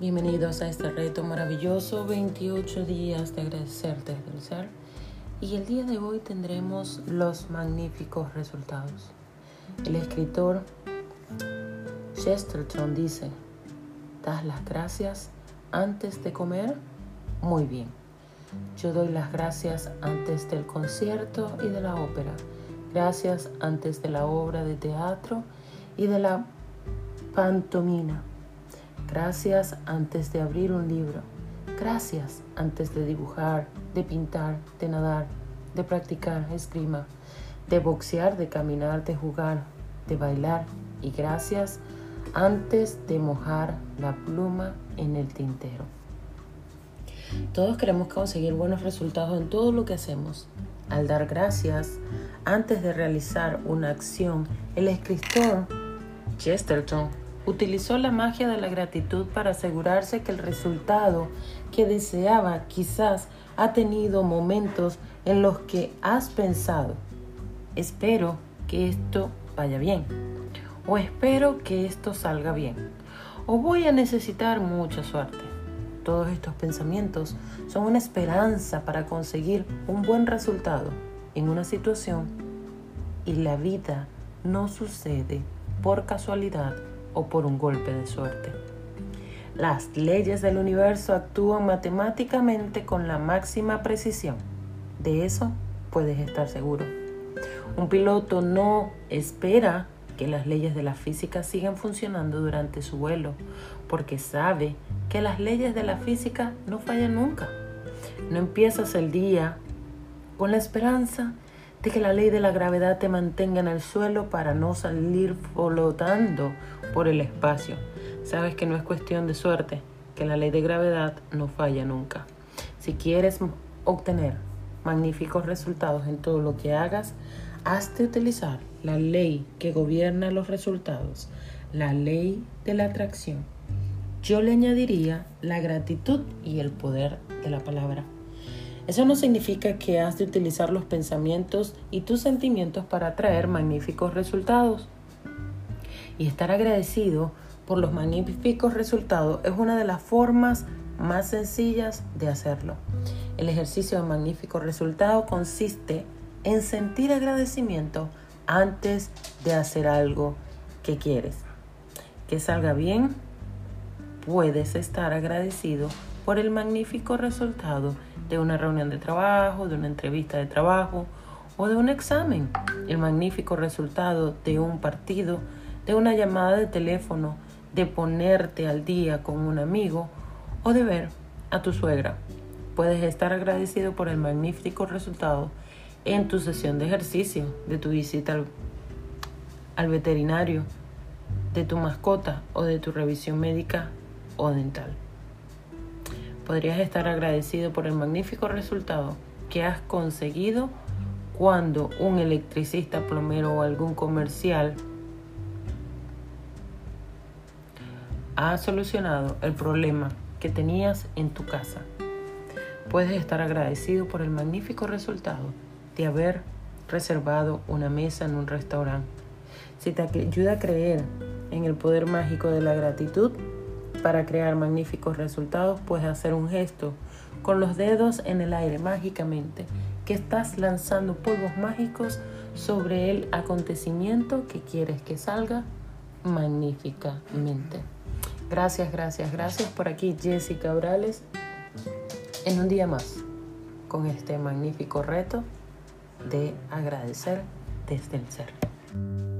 Bienvenidos a este reto maravilloso, 28 días de agradecerte desde el ser. Y el día de hoy tendremos los magníficos resultados. El escritor Chesterton dice, ¿das las gracias antes de comer? Muy bien. Yo doy las gracias antes del concierto y de la ópera. Gracias antes de la obra de teatro y de la pantomina. Gracias antes de abrir un libro. Gracias antes de dibujar, de pintar, de nadar, de practicar esgrima, de boxear, de caminar, de jugar, de bailar. Y gracias antes de mojar la pluma en el tintero. Todos queremos conseguir buenos resultados en todo lo que hacemos. Al dar gracias, antes de realizar una acción, el escritor Chesterton utilizó la magia de la gratitud para asegurarse que el resultado que deseaba quizás ha tenido momentos en los que has pensado, espero que esto vaya bien, o espero que esto salga bien, o voy a necesitar mucha suerte. Todos estos pensamientos son una esperanza para conseguir un buen resultado en una situación y la vida no sucede por casualidad o por un golpe de suerte. Las leyes del universo actúan matemáticamente con la máxima precisión. De eso puedes estar seguro. Un piloto no espera que las leyes de la física sigan funcionando durante su vuelo, porque sabe que las leyes de la física no fallan nunca. No empiezas el día con la esperanza de que la ley de la gravedad te mantenga en el suelo para no salir flotando por el espacio. Sabes que no es cuestión de suerte, que la ley de gravedad no falla nunca. Si quieres obtener magníficos resultados en todo lo que hagas, has de utilizar la ley que gobierna los resultados, la ley de la atracción. Yo le añadiría la gratitud y el poder de la palabra. Eso no significa que has de utilizar los pensamientos y tus sentimientos para atraer magníficos resultados. Y estar agradecido por los magníficos resultados es una de las formas más sencillas de hacerlo. El ejercicio de magnífico resultado consiste en sentir agradecimiento antes de hacer algo que quieres. Que salga bien, puedes estar agradecido por el magnífico resultado de una reunión de trabajo, de una entrevista de trabajo o de un examen, el magnífico resultado de un partido, de una llamada de teléfono, de ponerte al día con un amigo o de ver a tu suegra. Puedes estar agradecido por el magnífico resultado en tu sesión de ejercicio, de tu visita al, al veterinario, de tu mascota o de tu revisión médica dental podrías estar agradecido por el magnífico resultado que has conseguido cuando un electricista, plomero o algún comercial ha solucionado el problema que tenías en tu casa. Puedes estar agradecido por el magnífico resultado de haber reservado una mesa en un restaurante. Si te ayuda a creer en el poder mágico de la gratitud, para crear magníficos resultados, puedes hacer un gesto con los dedos en el aire mágicamente, que estás lanzando polvos mágicos sobre el acontecimiento que quieres que salga magníficamente. Gracias, gracias, gracias por aquí Jessica Orales en un día más con este magnífico reto de agradecer desde el ser.